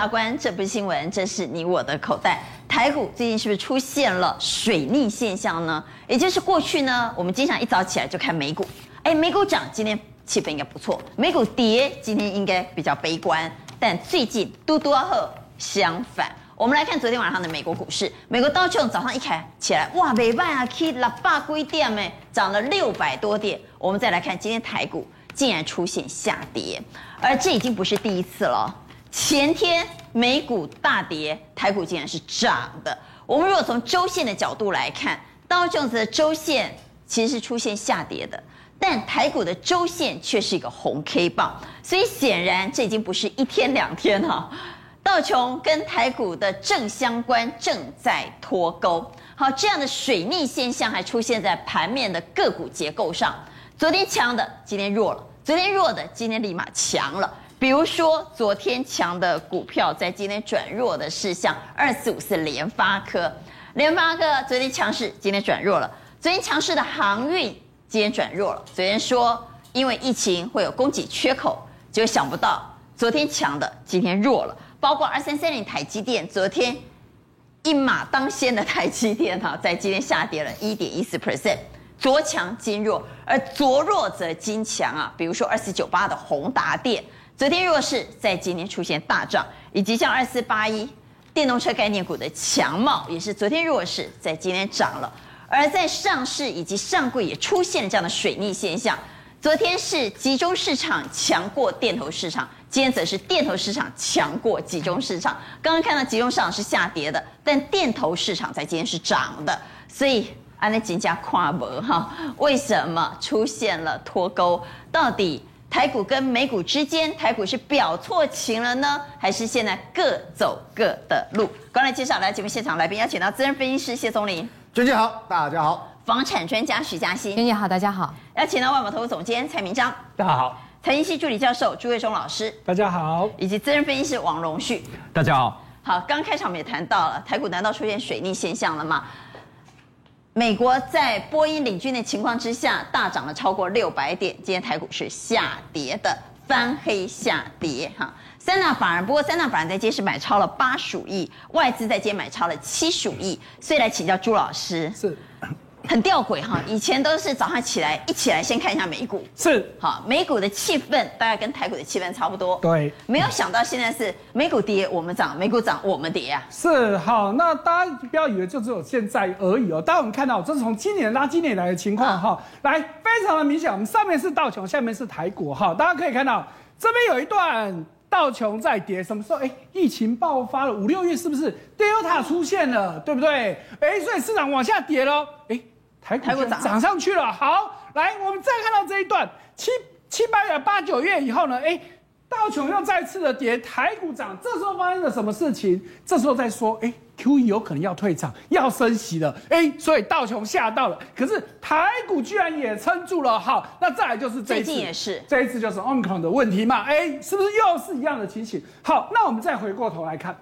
大官，这不是新闻，这是你我的口袋。台股最近是不是出现了水逆现象呢？也就是过去呢，我们经常一早起来就看美股，哎，美股涨，今天气氛应该不错；美股跌，今天应该比较悲观。但最近嘟嘟后相反，我们来看昨天晚上的美国股市，美国道琼早上一开起来，哇，美万啊，K 六百几点哎，涨了六百多点。我们再来看今天台股。竟然出现下跌，而这已经不是第一次了。前天美股大跌，台股竟然是涨的。我们如果从周线的角度来看，道琼斯的周线其实是出现下跌的，但台股的周线却是一个红 K 棒，所以显然这已经不是一天两天了。道琼跟台股的正相关正在脱钩，好，这样的水逆现象还出现在盘面的个股结构上。昨天强的，今天弱了；昨天弱的，今天立马强了。比如说，昨天强的股票在今天转弱的事项二四五四联发科，联发科昨天强势，今天转弱了。昨天强势的航运，今天转弱了。昨天说因为疫情会有供给缺口，结果想不到昨天强的，今天弱了。包括二三三零台积电，昨天一马当先的台积电哈，在今天下跌了一点一四 percent。昨强今弱，而昨弱则今强啊！比如说二四九八的宏达电，昨天弱势，在今天出现大涨；以及像二四八一电动车概念股的强茂，也是昨天弱势，在今天涨了。而在上市以及上柜也出现了这样的水逆现象。昨天是集中市场强过电投市场，今天则是电投市场强过集中市场。刚刚看到集中市场是下跌的，但电投市场在今天是涨的，所以。安那金价跨博哈？为什么出现了脱钩？到底台股跟美股之间，台股是表错情了呢，还是现在各走各的路？刚才介绍来节目现场来宾，邀请到资深分析师谢松林，娟姐好，大家好；房产专家徐嘉欣，娟姐好，大家好；邀请到万宝投资总监蔡明章，大家好；财经系助理教授朱岳忠老师，大家好；以及资深分析师王荣旭，大家好。好，刚开场我们也谈到了台股难道出现水逆现象了吗？美国在波音领军的情况之下，大涨了超过六百点。今天台股是下跌的，翻黑下跌哈。三大法人，不过三大法人在今天是买超了八十五亿，外资在今天买超了七十五亿。所以来请教朱老师，是。很吊诡哈，以前都是早上起来一起来先看一下美股，是。好，美股的气氛大概跟台股的气氛差不多，对，没有想到现在是美股跌我们涨，美股涨我们跌啊，是好，那大家不要以为就只有现在而已哦，当我们看到这是从今年拉今年来的情况哈，来非常的明显，我们上面是道琼，下面是台股哈，大家可以看到这边有一段道琼在跌，什么时候？哎，疫情爆发了五六月是不是 Delta 出现了，对不对？哎，所以市场往下跌喽，哎。台股涨上去了，好，来，我们再看到这一段，七七八月、八九月以后呢，哎，道琼又再次的跌，台股涨，这时候发生了什么事情？这时候再说，哎，QE 有可能要退场，要升息了，哎，所以道琼吓到了，可是台股居然也撑住了，好，那再来就是这一次，最近也是，这一次就是 Omicron 的问题嘛，哎，是不是又是一样的情形？好，那我们再回过头来看。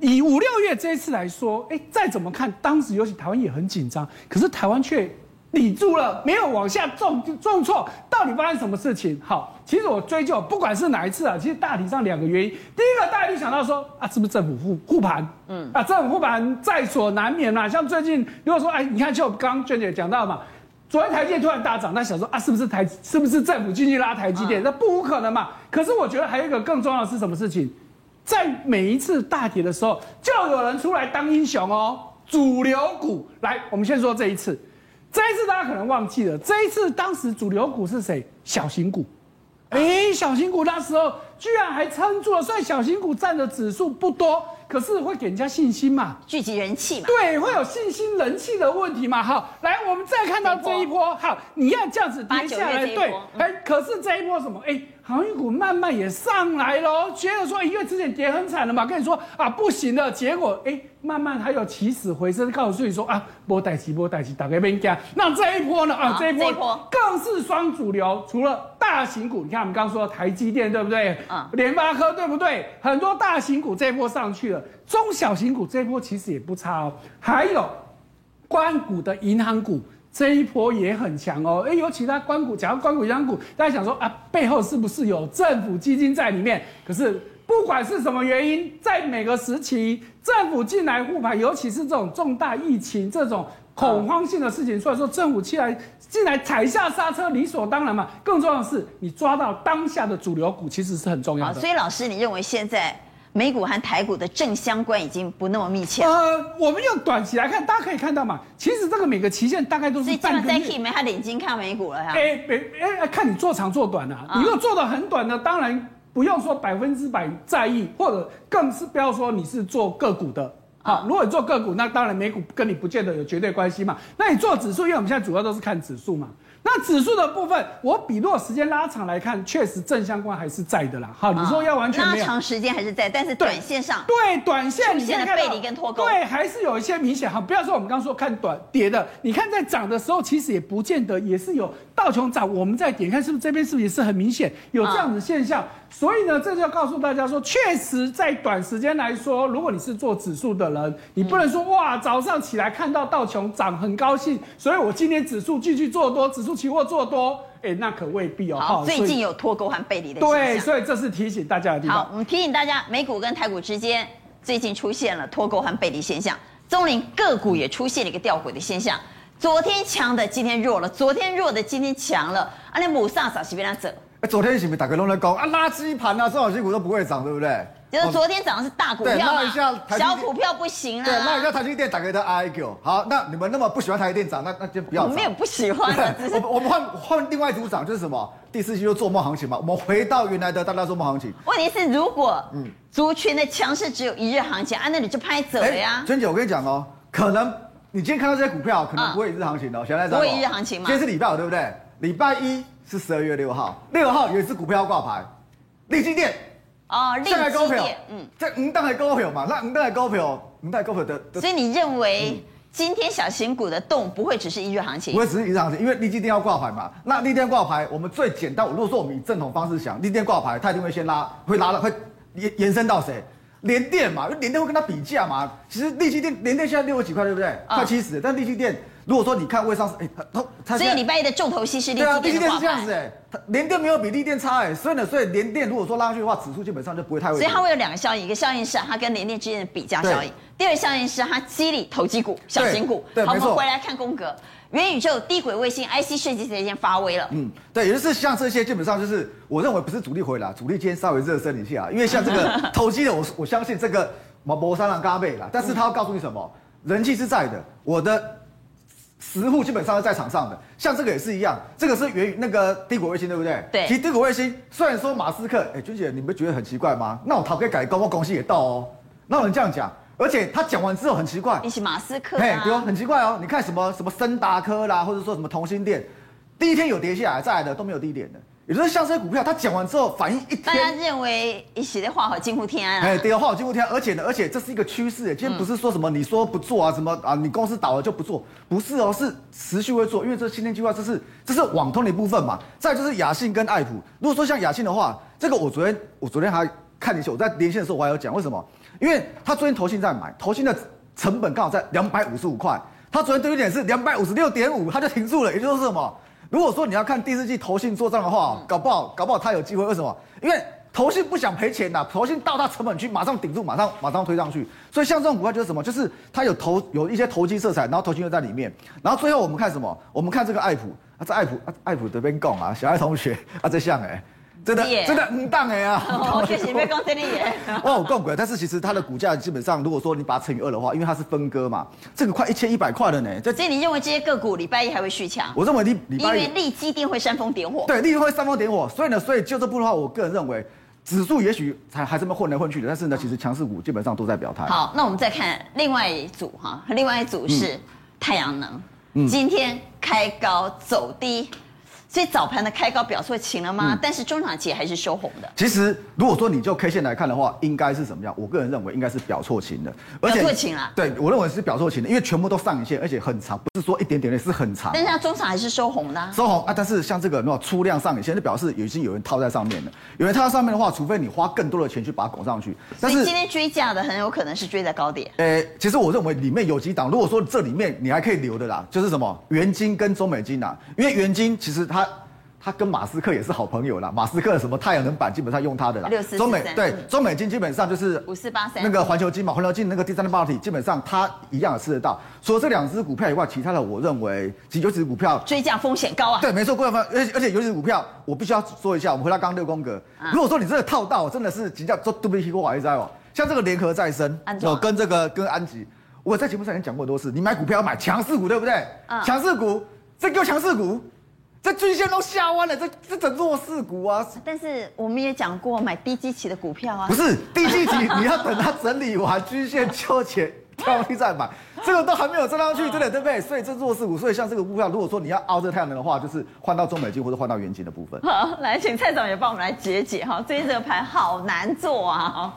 以五六月这一次来说，哎，再怎么看，当时尤其台湾也很紧张，可是台湾却立住了，没有往下重重挫。到底发生什么事情？好，其实我追究，不管是哪一次啊，其实大体上两个原因。第一个，大家就想到说啊，是不是政府护护盘？嗯，啊，政府护盘在所难免嘛。像最近如果说，哎，你看就刚刚娟姐讲到嘛，昨天台积电突然大涨，那想说啊，是不是台是不是政府进去拉台积电？那不无可能嘛。可是我觉得还有一个更重要的是什么事情？在每一次大跌的时候，就有人出来当英雄哦。主流股来，我们先说这一次。这一次大家可能忘记了，这一次当时主流股是谁？小型股。哎，小型股那时候居然还撑住了。虽然小型股占的指数不多，可是会给人家信心嘛，聚集人气嘛。对，会有信心人气的问题嘛。好，来，我们再看到这一波。好，你要这样子跌下来，对。哎，可是这一波什么？哎。航运股慢慢也上来喽，觉得说，因为之前跌很惨了嘛，跟你说啊不行了，结果哎，慢慢还有起死回生，告诉你说啊，波带起波带起，大概别惊。那这一波呢啊，这一波更是双主流，除了大型股，你看我们刚刚说台积电对不对？嗯，联发科对不对？很多大型股这一波上去了，中小型股这一波其实也不差哦，还有关股的银行股。这一波也很强哦，哎，尤其他关股，假如关股、央股，大家想说啊，背后是不是有政府基金在里面？可是不管是什么原因，在每个时期，政府进来护盘，尤其是这种重大疫情这种恐慌性的事情，所以说政府进来进来踩下刹车，理所当然嘛。更重要的是，你抓到当下的主流股，其实是很重要的。所以老师，你认为现在美股和台股的正相关已经不那么密切了？呃，我们用短期来看，大家可以看到嘛，其实这个每个期限大概都是半个月。所以没他眼睛看美股了哈。哎哎哎，看你做长做短啊。你如果做的很短呢，当然。不用说百分之百在意，或者更是不要说你是做个股的。好，如果你做个股，那当然美股跟你不见得有绝对关系嘛。那你做指数，因为我们现在主要都是看指数嘛。那指数的部分，我比如果时间拉长来看，确实正相关还是在的啦。好，你说要完全没有拉长时间还是在，但是短线上对，对短线你现在背离跟脱钩，对，还是有一些明显。好，不要说我们刚刚说看短跌的，你看在涨的时候，其实也不见得也是有道琼涨，我们再点看是不是这边是不是也是很明显有这样子现象。所以呢，这就要告诉大家说，确实在短时间来说，如果你是做指数的人，你不能说哇，早上起来看到道琼涨很高兴，所以我今天指数继续做多，指数期货做多，哎，那可未必哦。好，最近有脱钩和背离的现象。对，所以这是提醒大家的地方。好，我们提醒大家，美股跟台股之间最近出现了脱钩和背离现象，中林个股也出现了一个掉轨的现象，昨天强的今天弱了，昨天弱的今天强了，啊，那母上啥是被他走？哎，昨天是不是大家都在讲啊？垃圾盘啊，中小型股都不会涨，对不对？就是昨天涨的是大股票嘛，小股票不行啊。对，那一下台积电大家都哀叫。好，那你们那么不喜欢台积电涨，那那就不要。我没有不喜欢，我我们换换另外一组涨，就是什么？第四季就做梦行情嘛。我们回到原来的大家做梦行情。问题是，如果嗯族群的强势只有一日行情，啊，那你就拍走了呀。娟姐，我跟你讲哦，可能你今天看到这些股票，可能不会一日行情哦。现在在不会一日行情吗？今天是礼拜五，对不对？礼拜一。是十二月六号，六号有一只股票挂牌，立基电哦，力积电，嗯，这五档的股票嘛，那五档的股票，五档股票的，所以你认为今天小型股的动不会只是一日行情？不会只是一日行情，因为立基电要挂牌嘛。那力积电挂牌，我们最简单，如果说我们以正统方式想，力积电挂牌，它一定会先拉，会拉了，会延延伸到谁？联电嘛，因为联电会跟他比价嘛。其实利基电，联电现在六十几块，对不对？快七十，但利基电。如果说你看未上市，哎，它它所以礼拜一的重头戏是力积电。对啊，力积电是这样子哎，它联电没有比力电差哎，所以呢，所以联电如果说拉上去的话，指数基本上就不会太。所以它会有两个效应，一个效应是它跟联电之间的比价效应，第二个效应是它激励投机股、小型股。对，好，我们回来看宫格，元宇宙、低轨卫星、IC 设计这些发威了。嗯，对，也就是像这些基本上就是我认为不是主力回来，主力今天稍微热身一下，因为像这个 投机的，我我相信这个毛博三郎嘎贝啦，但是他要告诉你什么，人气是在的，我的。实户基本上是在场上的，像这个也是一样，这个是源于那个低轨卫星，对不对？对。其实低轨卫星虽然说马斯克，哎，娟姐，你们觉得很奇怪吗？那我逃给改高，我公司也到哦。那我们这样讲，而且他讲完之后很奇怪。你是马斯克啊？哎，对哦，很奇怪哦。你看什么什么森达科啦，或者说什么同心店，第一天有跌下来，再来的都没有低点的。也就是像这些股票，它讲完之后反应一天，大家认为一起的话好惊呼天安啊！哎，对，话好惊呼天安，而且呢，而且这是一个趋势，哎，今天不是说什么你说不做啊，什么啊，你公司倒了就不做，不是哦，是持续会做，因为这是新天计划，这是这是网通的一部分嘛。再就是雅信跟爱普，如果说像雅信的话，这个我昨天我昨天还看一下，我在连线的时候我还有讲为什么？因为他昨天投信在买，投信的成本刚好在两百五十五块，他昨天对一点是两百五十六点五，他就停住了，也就是什么？如果说你要看第四季投信做账的话，搞不好搞不好他有机会。为什么？因为投信不想赔钱呐，投信到他成本区，马上顶住，马上马上推上去。所以像这种股票就是什么？就是它有投有一些投机色彩，然后投信又在里面。然后最后我们看什么？我们看这个爱普啊，这爱普啊，爱普这边供啊，小爱同学啊，这像哎。真的真的很当哎啊！我确实没讲真的耶。哇，我更贵，但是其实它的股价基本上，如果说你把它乘以二的话，因为它是分割嘛，这个快一千一百块了呢。所以你认为这些个股礼拜一还会续强？我认为礼礼拜一，因为利基定会煽风点火。对，利基会煽风点火，所以呢，所以就这部分的话，我个人认为指数也许还还这么混来混去的，但是呢，其实强势股基本上都在表态。好，那我们再看另外一组哈，另外一组是太阳能，嗯、今天开高走低。所以早盘的开高表错情了吗？嗯、但是中长期还是收红的。其实如果说你就 K 线来看的话，应该是什么样？我个人认为应该是表错情的。表错情啊？对，我认为是表错情的，因为全部都上影线，而且很长，不是说一点点的，是很长。但是它中场还是收红的、啊。收红啊！但是像这个那种出量上影线，就表示已经有人套在上面了。有人套在上面的话，除非你花更多的钱去把它拱上去。但是今天追价的很有可能是追在高点。诶、欸，其实我认为里面有几档，如果说这里面你还可以留的啦，就是什么元金跟中美晶呐，因为元金其实它。他跟马斯克也是好朋友啦。马斯克什么太阳能板基本上用他的啦。中美对中美金基本上就是五四八三。那个环球金嘛，环球金那个第三代半导体基本上他一样吃得到。除了这两只股票以外，其他的我认为尤其是股票追价风险高啊。对，没错，过分。而且而且尤其是股票，我必须要说一下，我们回到刚刚六宫格。如果说你真的套到，真的是急叫做对不起我还在哦。像这个联合再生，我跟这个跟安吉，我在节目上已经讲过很多次，你买股票要买强势股，对不对？强势股，这叫强势股，这均线都下弯了，这这整弱势股啊。但是我们也讲过，买低基期的股票啊。不是低基期，你要等它整理完均线纠结跳上去再买，这个都还没有涨上去，对的对？对不对？所以这弱势股，所以像这个股票，如果说你要熬这太阳能的话，就是换到中美金或者换到元金的部分。好，来，请蔡总也帮我们来解解哈，最近这个盘好难做啊。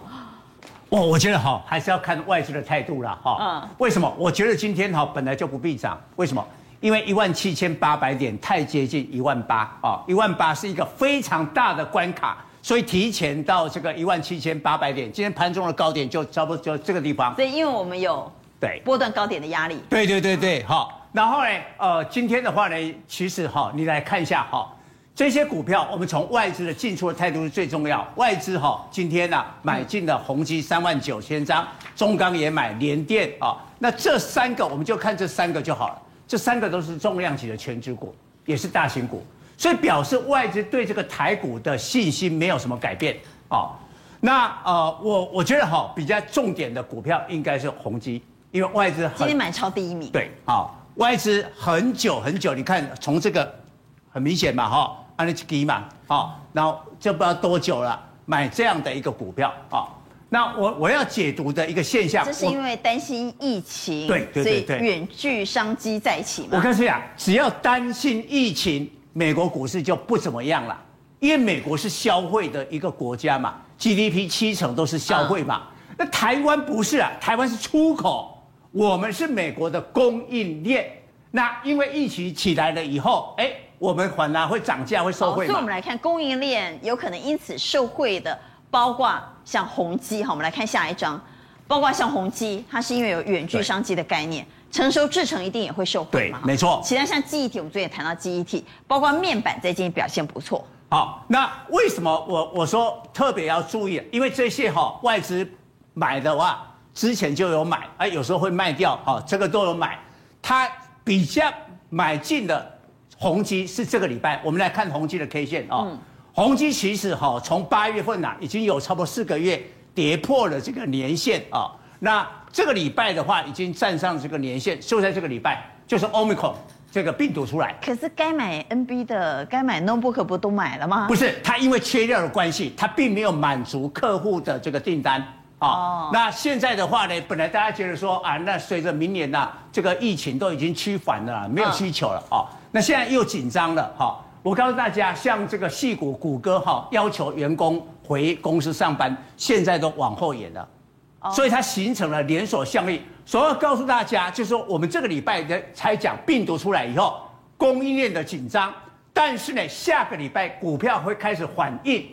我我觉得哈，还是要看外资的态度啦哈。嗯。为什么？我觉得今天哈本来就不必涨。为什么？因为一万七千八百点太接近一万八啊，一万八是一个非常大的关卡，所以提前到这个一万七千八百点，今天盘中的高点就差不多就这个地方。所以因为我们有对波段高点的压力。对对对对，好。然后呢，呃，今天的话呢，其实哈，你来看一下哈。这些股票，我们从外资的进出的态度是最重要。外资哈，今天呢买进了宏基三万九千张，中钢也买联电啊。那这三个，我们就看这三个就好了。这三个都是重量级的全值股，也是大型股，所以表示外资对这个台股的信心没有什么改变啊。那呃，我我觉得哈，比较重点的股票应该是宏基，因为外资今天买超第一名。对，好，外资很久很久，你看从这个很明显嘛哈。安利基嘛，好，然后就不知道多久了，买这样的一个股票啊。那我我要解读的一个现象，这是因为担心疫情，对对对对，远距商机再起嘛。我跟你讲，只要担心疫情，美国股市就不怎么样了，因为美国是消费的一个国家嘛，GDP 七成都是消费嘛。那台湾不是啊，台湾是出口，我们是美国的供应链。那因为疫情起来了以后，哎。我们反而会涨价，会受惠。所以，我们来看供应链有可能因此受惠的，包括像宏基，好。我们来看下一张，包括像宏基，它是因为有远距商机的概念，成熟制成一定也会受惠嘛。对，没错。其他像记忆体，我们昨天也谈到记忆体，包括面板在今天表现不错。好，那为什么我我说特别要注意？因为这些哈外资买的话，之前就有买，哎，有时候会卖掉，哈，这个都有买。它比较买进的。宏基是这个礼拜，我们来看宏基的 K 线啊。宏基其实哈，从八月份呐，已经有差不多四个月跌破了这个年线啊。那这个礼拜的话，已经站上这个年线，就在这个礼拜，就是 Omicron 这个病毒出来。可是该买 NB 的，该买 Notebook 不都买了吗？不是，它因为缺料的关系，它并没有满足客户的这个订单啊。哦。那现在的话呢，本来大家觉得说啊，那随着明年呐，这个疫情都已经趋缓了，没有需求了啊。那现在又紧张了哈！我告诉大家，像这个戏骨谷歌哈，要求员工回公司上班，现在都往后延了，所以它形成了连锁效应。所以要告诉大家，就是说我们这个礼拜的才讲病毒出来以后，供应链的紧张，但是呢，下个礼拜股票会开始反映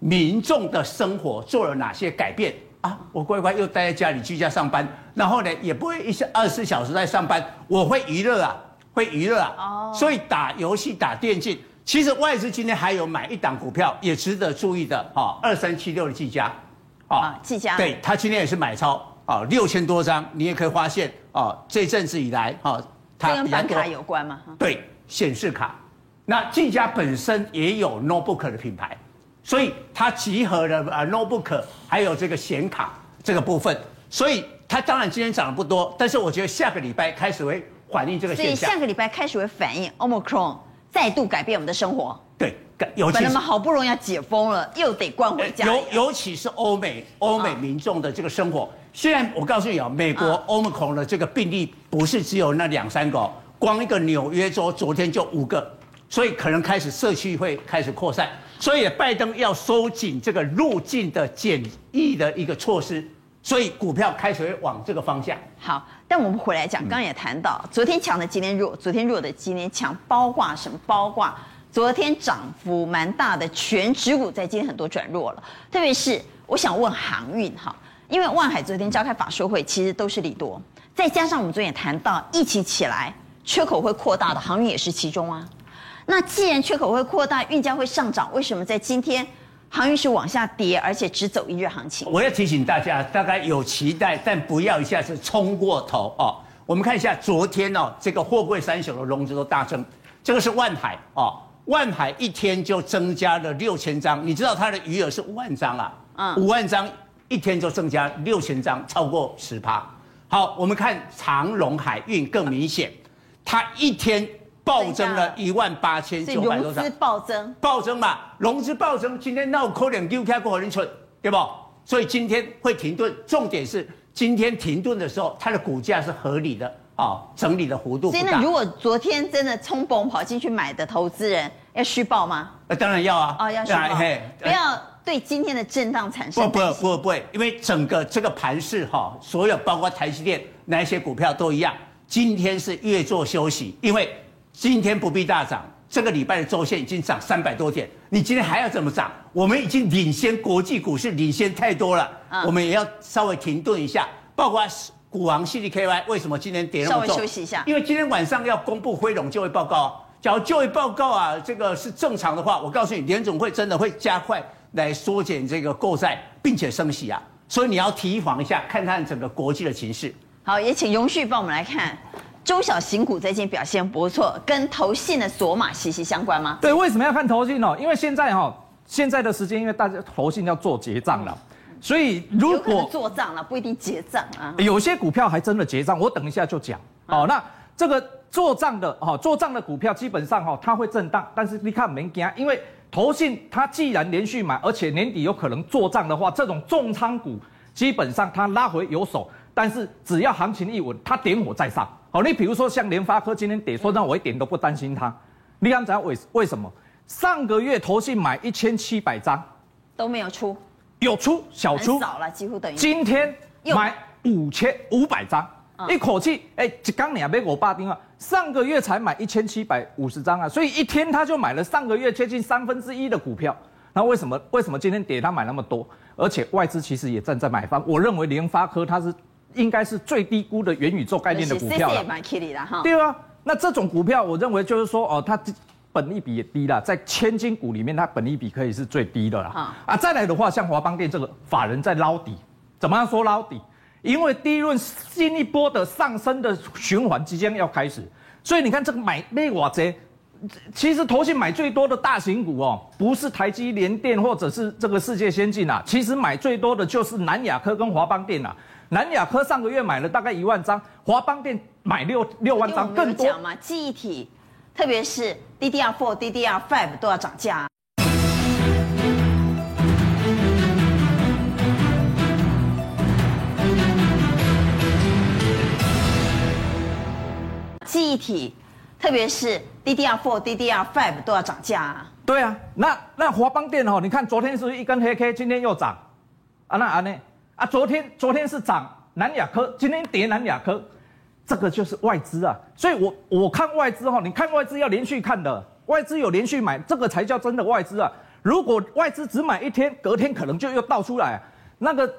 民众的生活做了哪些改变啊？我乖乖又待在家里居家上班，然后呢，也不会一下二十四小时在上班，我会娱乐啊。会娱乐啊，所以打游戏、打电竞，其实外资今天还有买一档股票，也值得注意的哈，二三七六的技嘉，啊，技嘉，对，他今天也是买超啊，六千多张，你也可以发现啊，这阵子以来啊，它跟板卡有关吗？对，显示卡，那技嘉本身也有 notebook 的品牌，所以它集合了啊 notebook 还有这个显卡这个部分，所以它当然今天涨得不多，但是我觉得下个礼拜开始会。反映这个现象，所以下个礼拜开始会反映 Omicron 再度改变我们的生活。对，尤其本来嘛好不容易要解封了，又得关回家。尤尤其是欧美欧美民众的这个生活。啊、现在我告诉你啊，美国 Omicron 的这个病例不是只有那两三个，光一个纽约州昨天就五个，所以可能开始社区会开始扩散，所以拜登要收紧这个入境的检疫的一个措施。所以股票开始往这个方向。好，但我们回来讲，刚刚也谈到，昨天强的今天弱，昨天弱的今天强，包括什么？包括昨天涨幅蛮大的全指股，在今天很多转弱了。特别是我想问航运哈，因为万海昨天召开法说会，其实都是利多，再加上我们昨天也谈到，一起起来缺口会扩大的航运也是其中啊。那既然缺口会扩大，运价会上涨，为什么在今天航运是往下跌，而且只走一日行情？我要提醒大家，大概有期待，但不要一下子冲过头哦。我们看一下昨天哦，这个货柜三雄的融资都大增，这个是万海哦，万海一天就增加了六千张，你知道它的余额是五万张啊，嗯，五万张一天就增加六千张，超过十趴。好，我们看长荣海运更明显，它一天。暴增了一万八千九百多张，融资暴增，暴增嘛，融资暴增，今天闹扣两丢开过人蠢，对不？所以今天会停顿，重点是今天停顿的时候，它的股价是合理的啊、哦，整理的幅度不大。所以那如果昨天真的冲崩跑进去买的投资人要虚报吗？呃，当然要啊，哦要虚报，嘿，不要对今天的震荡产生不不不不会，因为整个这个盘势哈，所有包括台积电那一些股票都一样，今天是月做休息，因为。今天不必大涨，这个礼拜的周线已经涨三百多点，你今天还要怎么涨？我们已经领先国际股市，领先太多了，嗯、我们也要稍微停顿一下。包括股王 CDKY 为什么今天跌那么重？稍微休息一下，因为今天晚上要公布非农就业报告。假如就业报告啊，这个是正常的话，我告诉你，联总会真的会加快来缩减这个购债，并且升息啊。所以你要提防一下，看看整个国际的情势。好，也请永旭帮我们来看。中小型股最近表现不错，跟投信的锁码息息相关吗？对，为什么要看投信呢？因为现在哈，现在的时间，因为大家投信要做结账了，所以如果做账了，不一定结账啊。有些股票还真的结账，我等一下就讲。哦，那这个做账的哈，做账的股票基本上哈，它会震荡，但是你看没惊，因为投信它既然连续买，而且年底有可能做账的话，这种重仓股基本上它拉回有手，但是只要行情一稳，它点火再上。好，你比如说像联发科今天跌，说让我一点都不担心它。你刚才为为什么？上个月投信买一千七百张都没有出，有出小出，少了几乎等于。今天买五千五百张，一口气哎，一刚你还没给我爸电话，上个月才买一千七百五十张啊，所以一天他就买了上个月接近三分之一的股票。那为什么为什么今天跌他买那么多？而且外资其实也站在买方，我认为联发科它是。应该是最低估的元宇宙概念的股票了，对啊，那这种股票，我认为就是说，哦，它本益比也低了，在千金股里面，它本益比可以是最低的了。啊，再来的话，像华邦电这个法人在捞底，怎么样说捞底？因为第一轮新一波的上升的循环即将要开始，所以你看这个买那瓦贼，其实投信买最多的大型股哦，不是台积联电或者是这个世界先进啊，其实买最多的就是南亚科跟华邦电啊。南亚科上个月买了大概一万张，华邦电买六六万张，更多。讲嘛，记忆体，特别是 DDR4、DDR5 都要涨价。记忆体，特别是 DDR4、DDR5 都要涨价。对啊，那那华邦电哦，你看昨天是不是一根黑 K，今天又涨，啊那啊那。啊，昨天昨天是涨南亚科，今天跌南亚科，这个就是外资啊。所以我我看外资哈，你看外资要连续看的，外资有连续买，这个才叫真的外资啊。如果外资只买一天，隔天可能就又倒出来。那个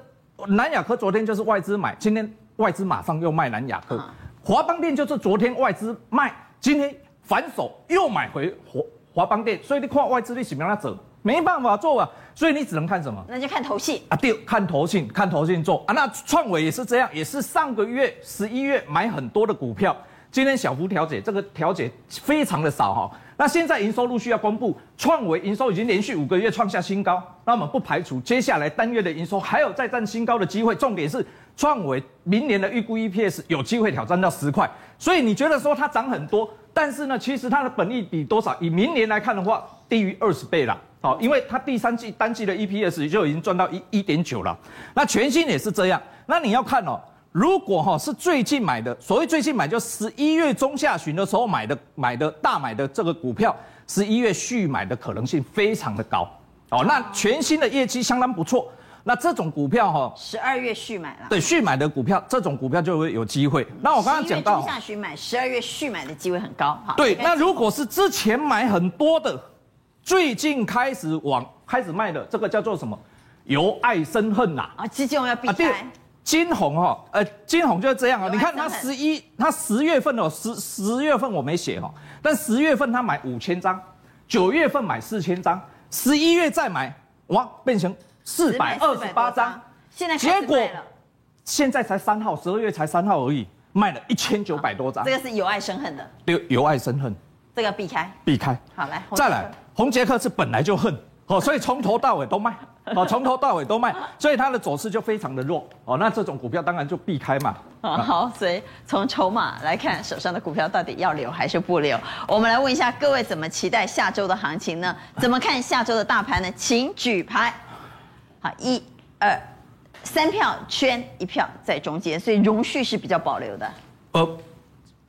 南亚科昨天就是外资买，今天外资马上又卖南亚科。华邦电就是昨天外资卖，今天反手又买回华华邦电，所以你看外资你什么样走？没办法做啊，所以你只能看什么？那就看投信啊，对，看投信，看投信做啊。那创纬也是这样，也是上个月十一月买很多的股票，今天小幅调节，这个调节非常的少哈。那现在营收陆续要公布，创维营收已经连续五个月创下新高，那我们不排除接下来单月的营收还有再战新高的机会。重点是创维明年的预估 EPS 有机会挑战到十块，所以你觉得说它涨很多，但是呢，其实它的本益比多少？以明年来看的话，低于二十倍了。好，因为它第三季单季的 EPS 就已经赚到一一点九了，那全新也是这样。那你要看哦，如果哈是最近买的，所谓最近买就十一月中下旬的时候买的买的大买的这个股票，十一月续买的可能性非常的高。哦，那全新的业绩相当不错，那这种股票哈，十二月续买了，对，续买的股票，这种股票就会有机会。那我刚刚讲到，中下旬买，十二月续买的机会很高。好，对，那如果是之前买很多的。最近开始往开始卖的这个叫做什么？由爱生恨呐！啊，基金要避开。金红哈，呃，金红就是这样啊。有你看它十一，它十月份哦，十十月份我没写哈，但十月份他买五千张，九月份买四千张，十一月再买，哇，变成四百二十八张。现在结果现在才三号，十二月才三号而已，卖了一千九百多张。这个是由爱生恨的，由由爱生恨，这个避开，避开。好来，再来，宏捷科是本来就恨。哦，所以从头到尾都卖，哦，从头到尾都卖，所以它的走势就非常的弱，哦，那这种股票当然就避开嘛。好，所以从筹码来看，手上的股票到底要留还是不留？我们来问一下各位，怎么期待下周的行情呢？怎么看下周的大盘呢？请举牌。好，一、二、三票圈，一票在中间，所以荣旭是比较保留的。呃。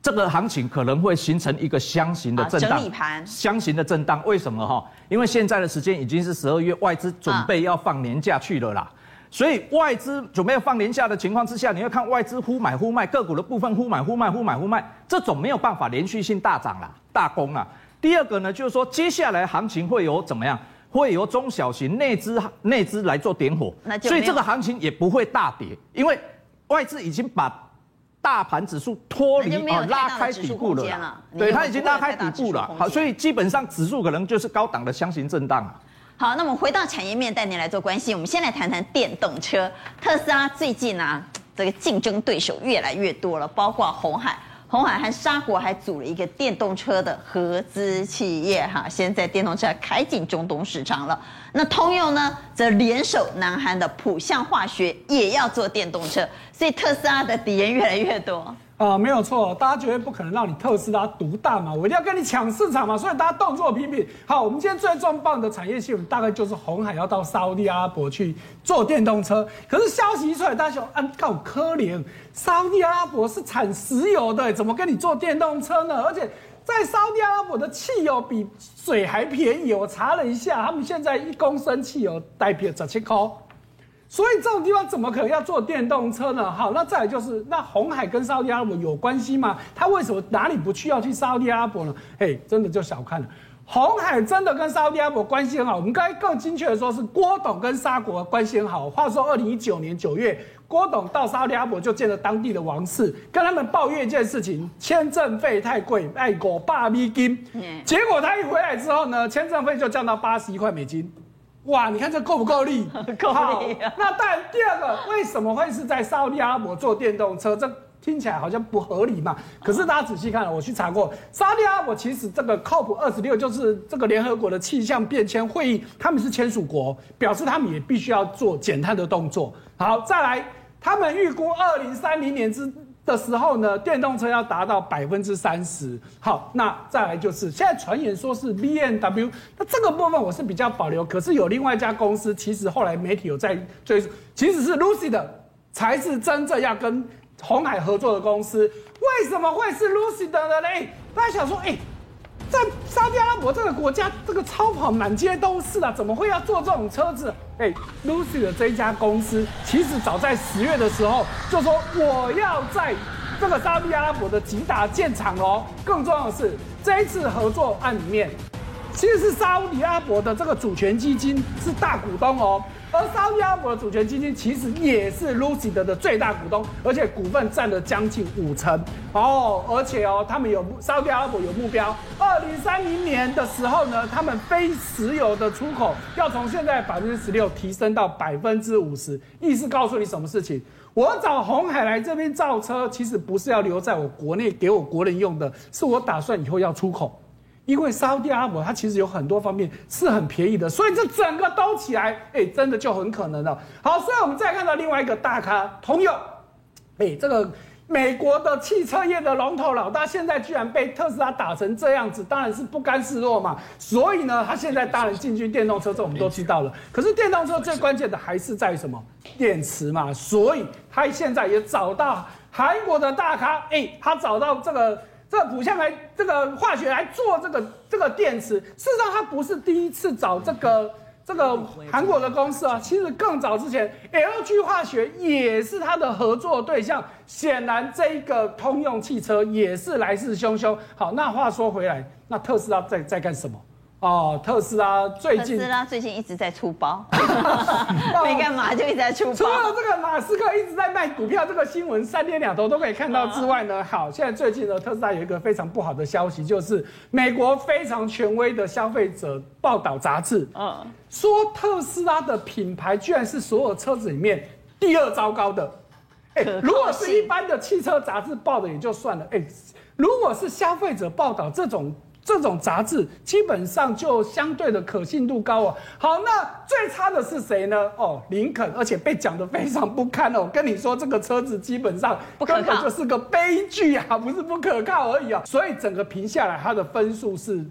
这个行情可能会形成一个箱型的震荡，整理盘，箱型的震荡。为什么哈？因为现在的时间已经是十二月，外资准备要放年假去了啦。所以外资准备要放年假的情况之下，你要看外资忽买忽卖，个股的部分忽买忽卖，忽买忽卖，这种没有办法连续性大涨啦，大攻啦。第二个呢，就是说接下来行情会有怎么样？会由中小型内资内资来做点火，所以这个行情也不会大跌，因为外资已经把。大盘指数脱离啊，拉开底部了，了对，它已经拉开底部了，好，所以基本上指数可能就是高档的箱型震荡啊。好，那我们回到产业面带您来做关系，我们先来谈谈电动车。特斯拉最近啊，这个竞争对手越来越多了，包括红海。红海和沙国还组了一个电动车的合资企业，哈，现在电动车开进中东市场了。那通用呢，则联手南韩的浦项化学，也要做电动车，所以特斯拉的敌人越来越多。啊、没有错，大家绝对不可能让你特斯拉独大嘛，我一定要跟你抢市场嘛，所以大家动作频频。好，我们今天最重磅的产业新闻，大概就是红海要到沙乌地阿拉伯去做电动车。可是消息一出来，大家说，啊，够可怜，沙乌地阿拉伯是产石油的，怎么跟你做电动车呢？而且在沙乌地阿拉伯的汽油比水还便宜，我查了一下，他们现在一公升汽油代表十七块。所以这种地方怎么可能要做电动车呢？好，那再来就是，那红海跟沙乌地阿拉伯有关系吗？他为什么哪里不去要去沙乌地阿拉伯呢？嘿，真的就小看了，红海真的跟沙乌地阿拉伯关系很好。我们刚才更精确的说，是郭董跟沙国关系很好。话说，二零一九年九月，郭董到沙乌地阿拉伯就见了当地的王室，跟他们抱怨一件事情：签证费太贵，爱国霸咪金。结果他一回来之后呢，签证费就降到八十一块美金。哇，你看这够不够力？够力。那但，第二个为什么会是在沙乌地阿拉伯做电动车？这听起来好像不合理嘛。可是大家仔细看，我去查过，沙乌地阿拉伯其实这个 COP 二十六就是这个联合国的气象变迁会议，他们是签署国，表示他们也必须要做减碳的动作。好，再来，他们预估二零三零年之。的时候呢，电动车要达到百分之三十。好，那再来就是现在传言说是 BMW，那这个部分我是比较保留。可是有另外一家公司，其实后来媒体有在追，其实是 Lucy 的才是真正要跟鸿海合作的公司。为什么会是 Lucid 的嘞？大家想说，哎、在沙特阿拉伯这个国家，这个超跑满街都是啊，怎么会要做这种车子？哎，Lucy 的这一家公司，其实早在十月的时候就说我要在这个沙特阿拉伯的吉达建厂哦。更重要的是，这一次合作案里面，其实是沙特阿拉伯的这个主权基金是大股东哦。而沙特阿拉伯的主权基金其实也是 Lucid 的最大股东，而且股份占了将近五成哦。而且哦，他们有沙特阿拉伯有目标，二零三零年的时候呢，他们非石油的出口要从现在百分之十六提升到百分之五十。意思告诉你什么事情？我找鸿海来这边造车，其实不是要留在我国内给我国人用的，是我打算以后要出口。因为沙乌地阿拉伯它其实有很多方面是很便宜的，所以这整个兜起来，哎，真的就很可能了。好，所以我们再看到另外一个大咖通用，哎，这个美国的汽车业的龙头老大，现在居然被特斯拉打成这样子，当然是不甘示弱嘛。所以呢，他现在当然进军电动车，这我们都知道了。可是电动车最关键的还是在于什么？电池嘛。所以他现在也找到韩国的大咖，哎，他找到这个。这个浦项来，这个化学来做这个这个电池，事实上它不是第一次找这个这个韩国的公司啊，其实更早之前，LG 化学也是它的合作对象。显然，这一个通用汽车也是来势汹汹。好，那话说回来，那特斯拉在在干什么？哦，特斯拉最近特斯拉最近一直在出包，没干嘛就一直在出包。除了这个马斯克一直在卖股票这个新闻三天两头都可以看到之外呢，好，现在最近呢，特斯拉有一个非常不好的消息，就是美国非常权威的消费者报道杂志，嗯，说特斯拉的品牌居然是所有车子里面第二糟糕的。哎，如果是一般的汽车杂志报的也就算了，哎，如果是消费者报道这种。这种杂志基本上就相对的可信度高哦。好，那最差的是谁呢？哦，林肯，而且被讲得非常不堪哦。我跟你说，这个车子基本上根本就是个悲剧啊，不是不可靠而已啊。所以整个评下来，它的分数是。